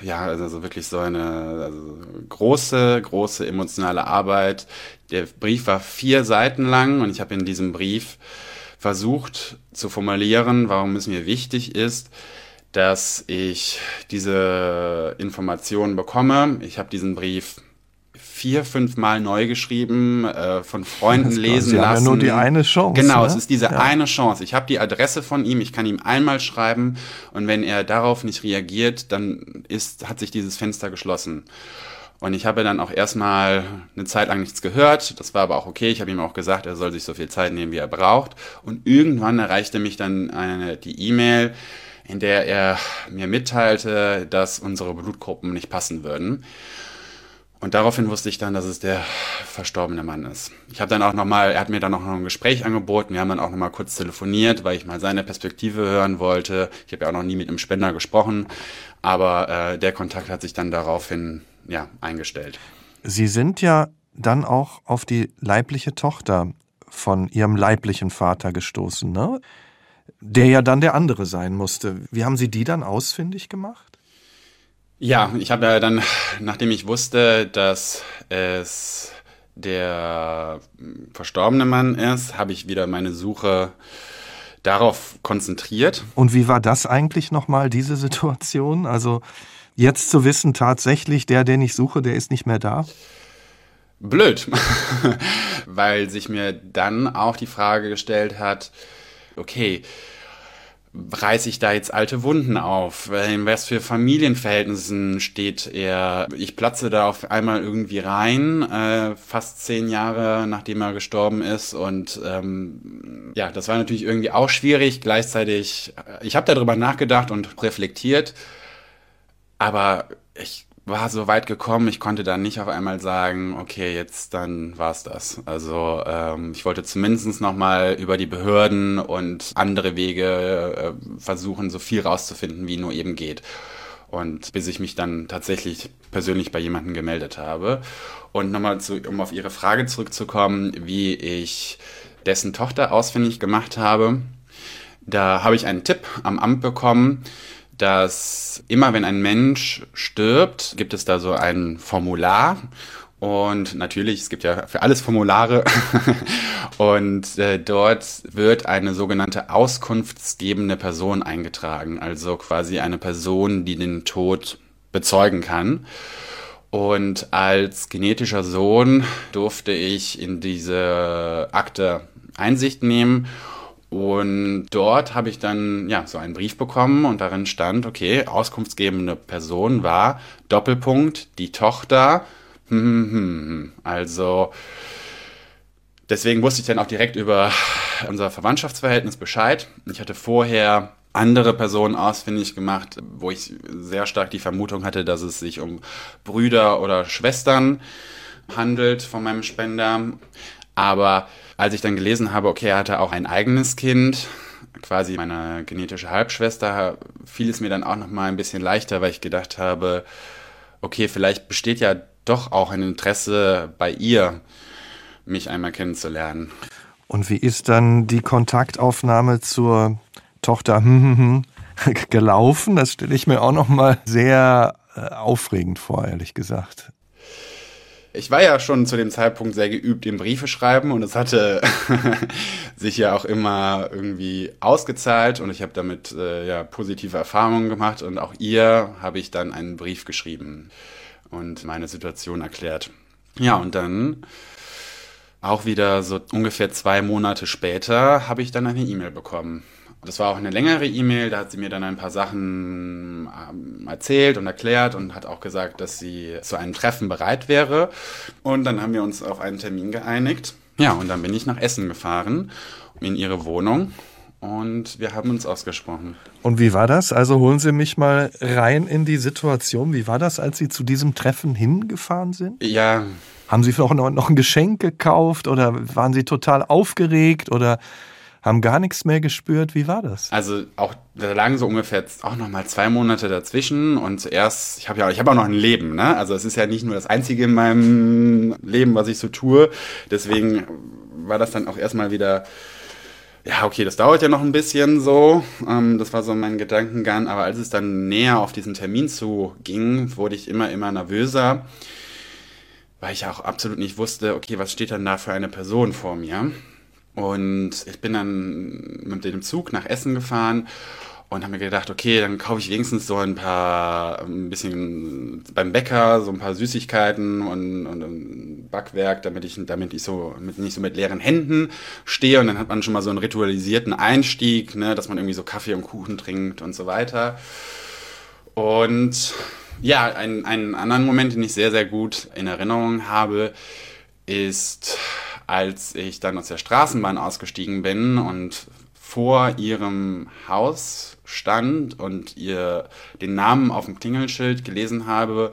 ja, also wirklich so eine also große, große emotionale Arbeit. Der Brief war vier Seiten lang und ich habe in diesem Brief versucht zu formulieren, warum es mir wichtig ist, dass ich diese Informationen bekomme. Ich habe diesen Brief vier, fünf Mal neu geschrieben, äh, von Freunden lesen Sie lassen. Haben ja nur die eine Chance. Genau, ne? es ist diese ja. eine Chance. Ich habe die Adresse von ihm, ich kann ihm einmal schreiben und wenn er darauf nicht reagiert, dann ist, hat sich dieses Fenster geschlossen. Und ich habe dann auch erstmal eine Zeit lang nichts gehört. Das war aber auch okay. Ich habe ihm auch gesagt, er soll sich so viel Zeit nehmen, wie er braucht. Und irgendwann erreichte mich dann eine, die E-Mail, in der er mir mitteilte, dass unsere Blutgruppen nicht passen würden. Und daraufhin wusste ich dann, dass es der verstorbene Mann ist. Ich habe dann auch nochmal, er hat mir dann auch noch ein Gespräch angeboten. Wir haben dann auch nochmal kurz telefoniert, weil ich mal seine Perspektive hören wollte. Ich habe ja auch noch nie mit einem Spender gesprochen, aber äh, der Kontakt hat sich dann daraufhin ja, eingestellt. Sie sind ja dann auch auf die leibliche Tochter von ihrem leiblichen Vater gestoßen, ne? Der ja dann der andere sein musste. Wie haben Sie die dann ausfindig gemacht? Ja, ich habe ja dann, nachdem ich wusste, dass es der verstorbene Mann ist, habe ich wieder meine Suche darauf konzentriert. Und wie war das eigentlich nochmal, diese Situation? Also jetzt zu wissen, tatsächlich, der, den ich suche, der ist nicht mehr da? Blöd, weil sich mir dann auch die Frage gestellt hat, okay, reiße ich da jetzt alte Wunden auf? In was für Familienverhältnissen steht er? Ich platze da auf einmal irgendwie rein, äh, fast zehn Jahre nachdem er gestorben ist. Und ähm, ja, das war natürlich irgendwie auch schwierig. Gleichzeitig, äh, ich habe darüber nachgedacht und reflektiert, aber ich war so weit gekommen, ich konnte dann nicht auf einmal sagen, okay, jetzt dann war's das. Also ähm, ich wollte zumindest nochmal über die Behörden und andere Wege äh, versuchen, so viel rauszufinden, wie nur eben geht. Und bis ich mich dann tatsächlich persönlich bei jemandem gemeldet habe. Und nochmal, zu, um auf Ihre Frage zurückzukommen, wie ich dessen Tochter ausfindig gemacht habe. Da habe ich einen Tipp am Amt bekommen, dass immer wenn ein Mensch stirbt, gibt es da so ein Formular. Und natürlich, es gibt ja für alles Formulare. und äh, dort wird eine sogenannte auskunftsgebende Person eingetragen. Also quasi eine Person, die den Tod bezeugen kann. Und als genetischer Sohn durfte ich in diese Akte Einsicht nehmen und dort habe ich dann ja so einen Brief bekommen und darin stand, okay, auskunftsgebende Person war Doppelpunkt die Tochter. Hm, hm, hm, also deswegen wusste ich dann auch direkt über unser Verwandtschaftsverhältnis Bescheid. Ich hatte vorher andere Personen ausfindig gemacht, wo ich sehr stark die Vermutung hatte, dass es sich um Brüder oder Schwestern handelt von meinem Spender. Aber als ich dann gelesen habe, okay, er hatte auch ein eigenes Kind, quasi meine genetische Halbschwester, fiel es mir dann auch noch mal ein bisschen leichter, weil ich gedacht habe, okay, vielleicht besteht ja doch auch ein Interesse bei ihr, mich einmal kennenzulernen. Und wie ist dann die Kontaktaufnahme zur Tochter gelaufen? Das stelle ich mir auch noch mal sehr äh, aufregend vor, ehrlich gesagt ich war ja schon zu dem Zeitpunkt sehr geübt im Briefe schreiben und es hatte sich ja auch immer irgendwie ausgezahlt und ich habe damit äh, ja positive Erfahrungen gemacht und auch ihr habe ich dann einen Brief geschrieben und meine Situation erklärt. Ja, und dann auch wieder so ungefähr zwei Monate später habe ich dann eine E-Mail bekommen das war auch eine längere E-Mail, da hat sie mir dann ein paar Sachen ähm, erzählt und erklärt und hat auch gesagt, dass sie zu einem Treffen bereit wäre. Und dann haben wir uns auf einen Termin geeinigt. Ja, und dann bin ich nach Essen gefahren, in ihre Wohnung. Und wir haben uns ausgesprochen. Und wie war das? Also holen Sie mich mal rein in die Situation. Wie war das, als Sie zu diesem Treffen hingefahren sind? Ja. Haben Sie noch, noch ein Geschenk gekauft oder waren Sie total aufgeregt oder haben gar nichts mehr gespürt. Wie war das? Also auch da lagen so ungefähr auch noch mal zwei Monate dazwischen und zuerst, ich habe ja, ich habe auch noch ein Leben, ne? Also es ist ja nicht nur das einzige in meinem Leben, was ich so tue. Deswegen war das dann auch erstmal wieder ja, okay, das dauert ja noch ein bisschen so. Ähm, das war so mein Gedankengang. Aber als es dann näher auf diesen Termin zuging, wurde ich immer, immer nervöser, weil ich auch absolut nicht wusste, okay, was steht dann da für eine Person vor mir? Und ich bin dann mit dem Zug nach Essen gefahren und habe mir gedacht, okay, dann kaufe ich wenigstens so ein paar, ein bisschen beim Bäcker, so ein paar Süßigkeiten und, und ein Backwerk, damit ich, damit ich so, mit, nicht so mit leeren Händen stehe. Und dann hat man schon mal so einen ritualisierten Einstieg, ne, dass man irgendwie so Kaffee und Kuchen trinkt und so weiter. Und ja, einen, einen anderen Moment, den ich sehr, sehr gut in Erinnerung habe, ist als ich dann aus der Straßenbahn ausgestiegen bin und vor ihrem Haus stand und ihr den Namen auf dem Klingelschild gelesen habe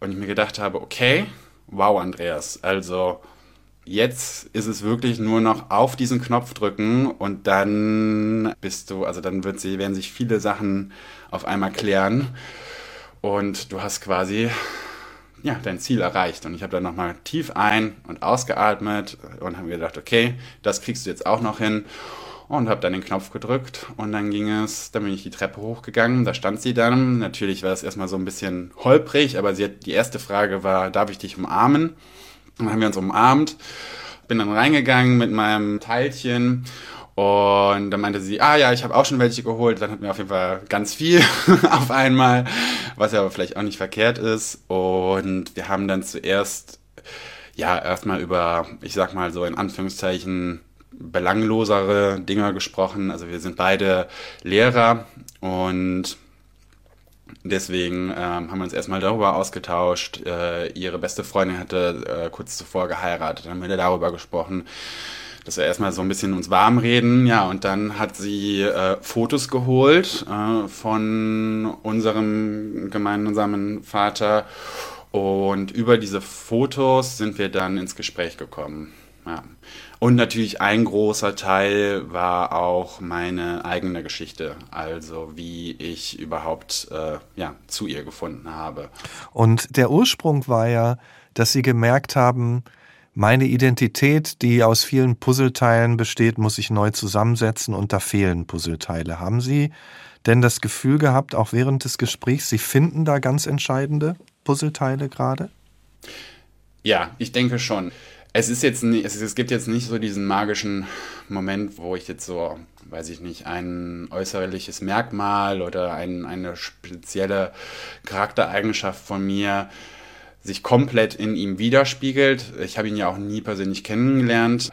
und ich mir gedacht habe, okay, wow, Andreas, also jetzt ist es wirklich nur noch auf diesen Knopf drücken und dann bist du, also dann wird sie, werden sich viele Sachen auf einmal klären und du hast quasi ja, dein Ziel erreicht. Und ich habe dann nochmal tief ein- und ausgeatmet und habe gedacht, okay, das kriegst du jetzt auch noch hin. Und habe dann den Knopf gedrückt und dann ging es, dann bin ich die Treppe hochgegangen, da stand sie dann. Natürlich war es erstmal so ein bisschen holprig, aber sie hat, die erste Frage war, darf ich dich umarmen? Dann haben wir uns umarmt, bin dann reingegangen mit meinem Teilchen und dann meinte sie, ah ja, ich habe auch schon welche geholt. Dann hatten wir auf jeden Fall ganz viel auf einmal, was ja aber vielleicht auch nicht verkehrt ist. Und wir haben dann zuerst ja erstmal über, ich sag mal so in Anführungszeichen, belanglosere Dinge gesprochen. Also wir sind beide Lehrer und deswegen ähm, haben wir uns erstmal darüber ausgetauscht. Äh, ihre beste Freundin hatte äh, kurz zuvor geheiratet, dann haben wir darüber gesprochen, dass wir erstmal so ein bisschen uns warm reden. Ja, und dann hat sie äh, Fotos geholt äh, von unserem gemeinsamen Vater und über diese Fotos sind wir dann ins Gespräch gekommen. Ja. Und natürlich ein großer Teil war auch meine eigene Geschichte, also wie ich überhaupt äh, ja, zu ihr gefunden habe. Und der Ursprung war ja, dass Sie gemerkt haben, meine Identität, die aus vielen Puzzleteilen besteht, muss ich neu zusammensetzen und da fehlen Puzzleteile. Haben Sie denn das Gefühl gehabt, auch während des Gesprächs, Sie finden da ganz entscheidende Puzzleteile gerade? Ja, ich denke schon. Es ist jetzt nicht, es, gibt jetzt nicht so diesen magischen Moment, wo ich jetzt so, weiß ich nicht, ein äußerliches Merkmal oder ein, eine spezielle Charaktereigenschaft von mir sich komplett in ihm widerspiegelt. Ich habe ihn ja auch nie persönlich kennengelernt.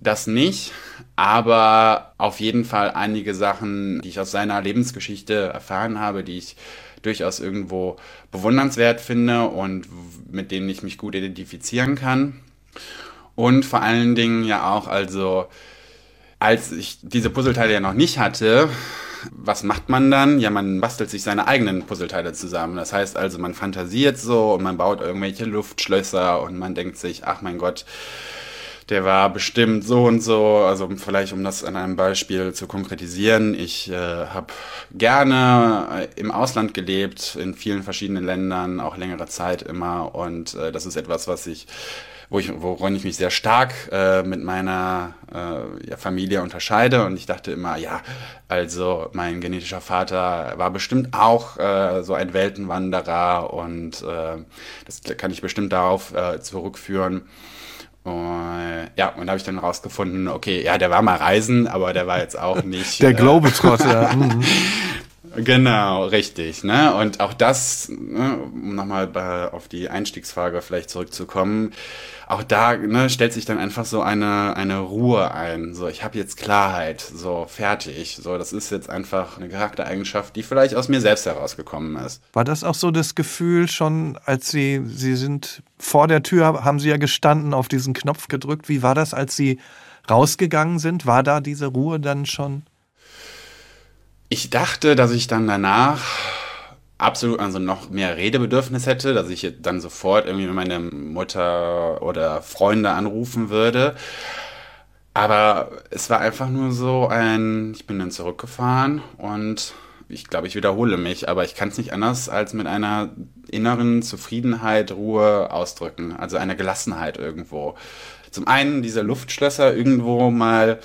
Das nicht, aber auf jeden Fall einige Sachen, die ich aus seiner Lebensgeschichte erfahren habe, die ich durchaus irgendwo bewundernswert finde und mit denen ich mich gut identifizieren kann. Und vor allen Dingen ja auch, also als ich diese Puzzleteile ja noch nicht hatte, was macht man dann? Ja, man bastelt sich seine eigenen Puzzleteile zusammen. Das heißt also, man fantasiert so und man baut irgendwelche Luftschlösser und man denkt sich, ach mein Gott, der war bestimmt so und so. Also vielleicht, um das an einem Beispiel zu konkretisieren, ich äh, habe gerne im Ausland gelebt, in vielen verschiedenen Ländern, auch längere Zeit immer. Und äh, das ist etwas, was ich wo ich, worin ich mich sehr stark äh, mit meiner äh, ja, Familie unterscheide. Und ich dachte immer, ja, also mein genetischer Vater war bestimmt auch äh, so ein Weltenwanderer und äh, das kann ich bestimmt darauf äh, zurückführen. Und, ja, und da habe ich dann rausgefunden, okay, ja, der war mal reisen, aber der war jetzt auch nicht. der äh, Globetrotter. Genau, richtig. Ne? Und auch das, ne, um nochmal auf die Einstiegsfrage vielleicht zurückzukommen, auch da ne, stellt sich dann einfach so eine, eine Ruhe ein. So, ich habe jetzt Klarheit, so fertig. So, das ist jetzt einfach eine Charaktereigenschaft, die vielleicht aus mir selbst herausgekommen ist. War das auch so das Gefühl schon, als Sie, Sie sind vor der Tür, haben Sie ja gestanden, auf diesen Knopf gedrückt. Wie war das, als Sie rausgegangen sind? War da diese Ruhe dann schon? Ich dachte, dass ich dann danach absolut also noch mehr Redebedürfnis hätte, dass ich dann sofort irgendwie meine Mutter oder Freunde anrufen würde. Aber es war einfach nur so ein, ich bin dann zurückgefahren und ich glaube, ich wiederhole mich, aber ich kann es nicht anders als mit einer inneren Zufriedenheit, Ruhe ausdrücken, also eine Gelassenheit irgendwo. Zum einen diese Luftschlösser irgendwo mal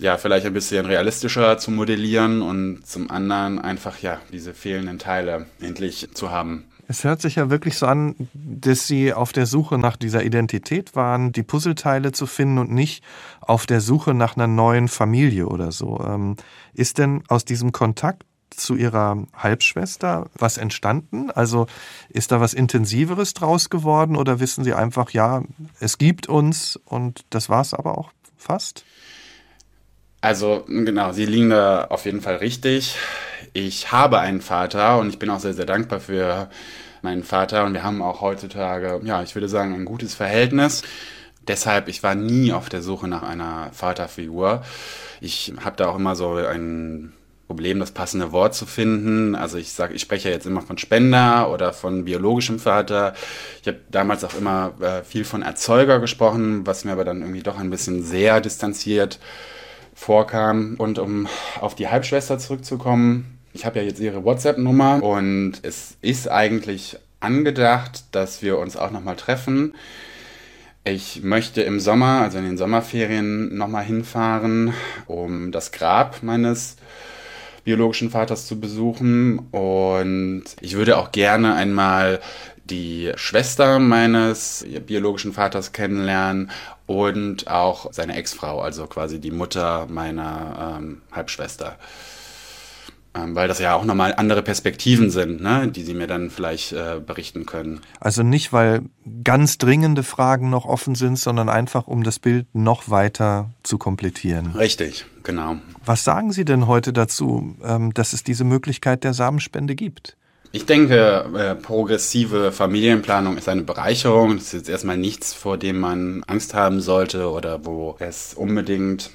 ja, vielleicht ein bisschen realistischer zu modellieren und zum anderen einfach, ja, diese fehlenden Teile endlich zu haben. Es hört sich ja wirklich so an, dass Sie auf der Suche nach dieser Identität waren, die Puzzleteile zu finden und nicht auf der Suche nach einer neuen Familie oder so. Ähm, ist denn aus diesem Kontakt zu Ihrer Halbschwester was entstanden? Also ist da was Intensiveres draus geworden oder wissen Sie einfach, ja, es gibt uns und das war es aber auch fast? Also genau, Sie liegen da auf jeden Fall richtig. Ich habe einen Vater und ich bin auch sehr, sehr dankbar für meinen Vater und wir haben auch heutzutage, ja, ich würde sagen, ein gutes Verhältnis. Deshalb, ich war nie auf der Suche nach einer Vaterfigur. Ich habe da auch immer so ein Problem, das passende Wort zu finden. Also ich sage, ich spreche jetzt immer von Spender oder von biologischem Vater. Ich habe damals auch immer äh, viel von Erzeuger gesprochen, was mir aber dann irgendwie doch ein bisschen sehr distanziert vorkam. Und um auf die Halbschwester zurückzukommen, ich habe ja jetzt ihre WhatsApp-Nummer und es ist eigentlich angedacht, dass wir uns auch nochmal treffen. Ich möchte im Sommer, also in den Sommerferien, nochmal hinfahren, um das Grab meines biologischen Vaters zu besuchen. Und ich würde auch gerne einmal die Schwester meines biologischen Vaters kennenlernen und auch seine Ex-Frau, also quasi die Mutter meiner ähm, Halbschwester. Ähm, weil das ja auch nochmal andere Perspektiven sind, ne, die sie mir dann vielleicht äh, berichten können. Also nicht, weil ganz dringende Fragen noch offen sind, sondern einfach, um das Bild noch weiter zu komplettieren. Richtig, genau. Was sagen Sie denn heute dazu, ähm, dass es diese Möglichkeit der Samenspende gibt? Ich denke, äh, progressive Familienplanung ist eine Bereicherung. Das ist jetzt erstmal nichts, vor dem man Angst haben sollte oder wo es unbedingt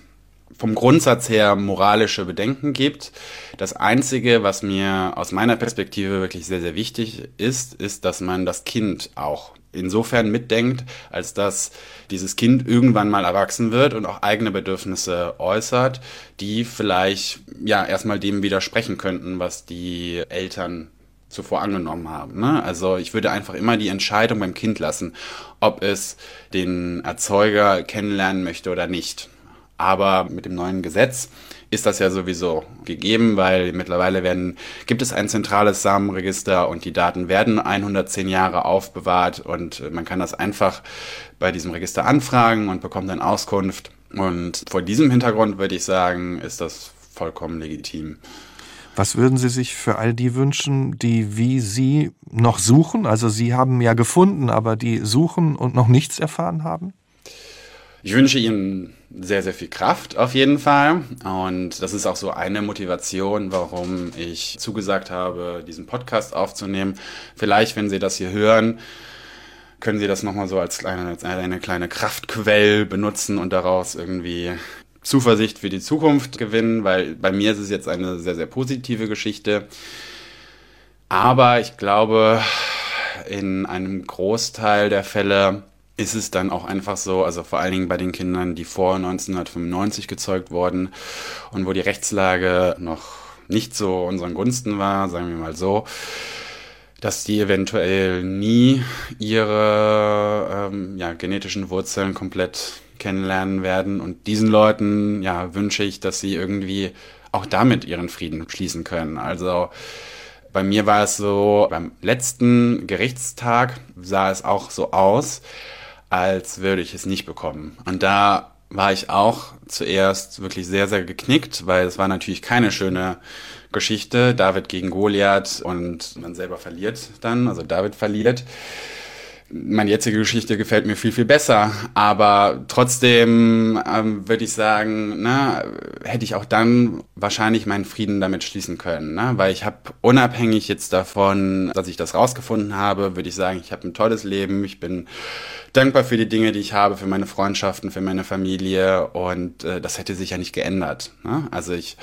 vom Grundsatz her moralische Bedenken gibt. Das Einzige, was mir aus meiner Perspektive wirklich sehr, sehr wichtig ist, ist, dass man das Kind auch insofern mitdenkt, als dass dieses Kind irgendwann mal erwachsen wird und auch eigene Bedürfnisse äußert, die vielleicht ja erstmal dem widersprechen könnten, was die Eltern zuvor angenommen haben. Ne? Also ich würde einfach immer die Entscheidung beim Kind lassen, ob es den Erzeuger kennenlernen möchte oder nicht. Aber mit dem neuen Gesetz ist das ja sowieso gegeben, weil mittlerweile werden, gibt es ein zentrales Samenregister und die Daten werden 110 Jahre aufbewahrt und man kann das einfach bei diesem Register anfragen und bekommt dann Auskunft. Und vor diesem Hintergrund würde ich sagen, ist das vollkommen legitim. Was würden Sie sich für all die wünschen, die wie Sie noch suchen? Also Sie haben ja gefunden, aber die suchen und noch nichts erfahren haben? Ich wünsche Ihnen sehr, sehr viel Kraft auf jeden Fall. Und das ist auch so eine Motivation, warum ich zugesagt habe, diesen Podcast aufzunehmen. Vielleicht, wenn Sie das hier hören, können Sie das nochmal so als kleine, als eine kleine Kraftquell benutzen und daraus irgendwie Zuversicht für die Zukunft gewinnen, weil bei mir ist es jetzt eine sehr, sehr positive Geschichte. Aber ich glaube, in einem Großteil der Fälle ist es dann auch einfach so, also vor allen Dingen bei den Kindern, die vor 1995 gezeugt wurden und wo die Rechtslage noch nicht so unseren Gunsten war, sagen wir mal so, dass die eventuell nie ihre ähm, ja, genetischen Wurzeln komplett kennenlernen werden. Und diesen Leuten ja, wünsche ich, dass sie irgendwie auch damit ihren Frieden schließen können. Also bei mir war es so, beim letzten Gerichtstag sah es auch so aus, als würde ich es nicht bekommen. Und da war ich auch zuerst wirklich sehr, sehr geknickt, weil es war natürlich keine schöne Geschichte. David gegen Goliath und man selber verliert dann, also David verliert meine jetzige Geschichte gefällt mir viel, viel besser. Aber trotzdem ähm, würde ich sagen, na, hätte ich auch dann wahrscheinlich meinen Frieden damit schließen können. Ne? Weil ich habe unabhängig jetzt davon, dass ich das rausgefunden habe, würde ich sagen, ich habe ein tolles Leben. Ich bin dankbar für die Dinge, die ich habe, für meine Freundschaften, für meine Familie. Und äh, das hätte sich ja nicht geändert. Ne? Also ich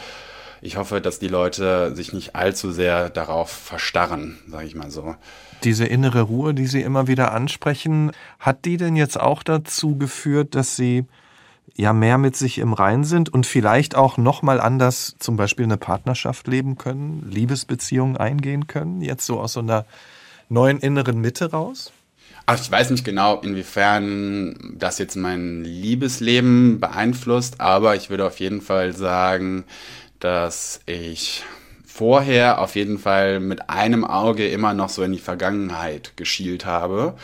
ich hoffe, dass die Leute sich nicht allzu sehr darauf verstarren, sage ich mal so. Diese innere Ruhe, die Sie immer wieder ansprechen, hat die denn jetzt auch dazu geführt, dass Sie ja mehr mit sich im Rein sind und vielleicht auch noch mal anders zum Beispiel eine Partnerschaft leben können, Liebesbeziehungen eingehen können, jetzt so aus so einer neuen inneren Mitte raus? Ach, ich weiß nicht genau, inwiefern das jetzt mein Liebesleben beeinflusst, aber ich würde auf jeden Fall sagen, dass ich vorher auf jeden Fall mit einem Auge immer noch so in die Vergangenheit geschielt habe.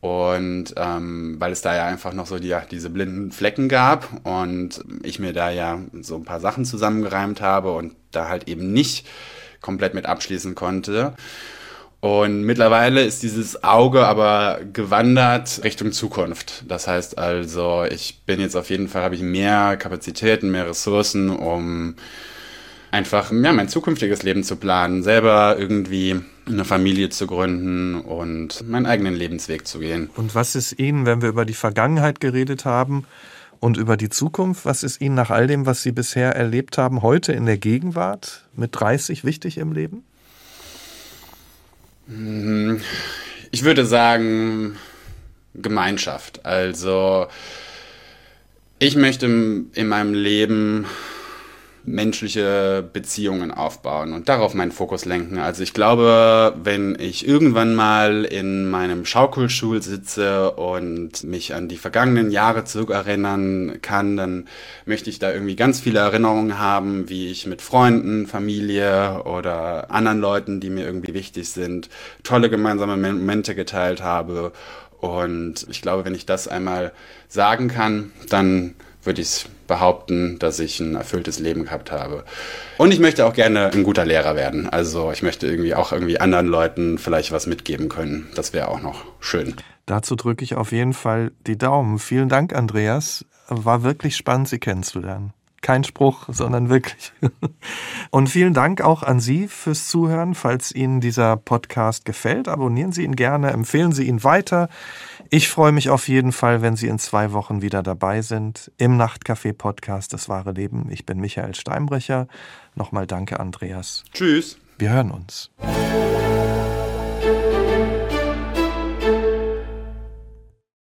Und ähm, weil es da ja einfach noch so die, diese blinden Flecken gab und ich mir da ja so ein paar Sachen zusammengereimt habe und da halt eben nicht komplett mit abschließen konnte. Und mittlerweile ist dieses Auge aber gewandert Richtung Zukunft. Das heißt also, ich bin jetzt auf jeden Fall, habe ich mehr Kapazitäten, mehr Ressourcen, um einfach ja, mein zukünftiges Leben zu planen, selber irgendwie eine Familie zu gründen und meinen eigenen Lebensweg zu gehen. Und was ist Ihnen, wenn wir über die Vergangenheit geredet haben und über die Zukunft, was ist Ihnen nach all dem, was Sie bisher erlebt haben, heute in der Gegenwart mit 30 wichtig im Leben? Mhm. Ich würde sagen Gemeinschaft. Also ich möchte in meinem Leben menschliche Beziehungen aufbauen und darauf meinen Fokus lenken. Also ich glaube, wenn ich irgendwann mal in meinem Schaukelstuhl sitze und mich an die vergangenen Jahre zurückerinnern kann, dann möchte ich da irgendwie ganz viele Erinnerungen haben, wie ich mit Freunden, Familie oder anderen Leuten, die mir irgendwie wichtig sind, tolle gemeinsame Momente geteilt habe. Und ich glaube, wenn ich das einmal sagen kann, dann würde ich behaupten, dass ich ein erfülltes Leben gehabt habe. Und ich möchte auch gerne ein guter Lehrer werden. Also ich möchte irgendwie auch irgendwie anderen Leuten vielleicht was mitgeben können. Das wäre auch noch schön. Dazu drücke ich auf jeden Fall die Daumen. Vielen Dank, Andreas. War wirklich spannend, Sie kennenzulernen. Kein Spruch, sondern wirklich. Und vielen Dank auch an Sie fürs Zuhören. Falls Ihnen dieser Podcast gefällt, abonnieren Sie ihn gerne, empfehlen Sie ihn weiter. Ich freue mich auf jeden Fall, wenn Sie in zwei Wochen wieder dabei sind im Nachtcafé-Podcast Das wahre Leben. Ich bin Michael Steinbrecher. Nochmal danke, Andreas. Tschüss. Wir hören uns.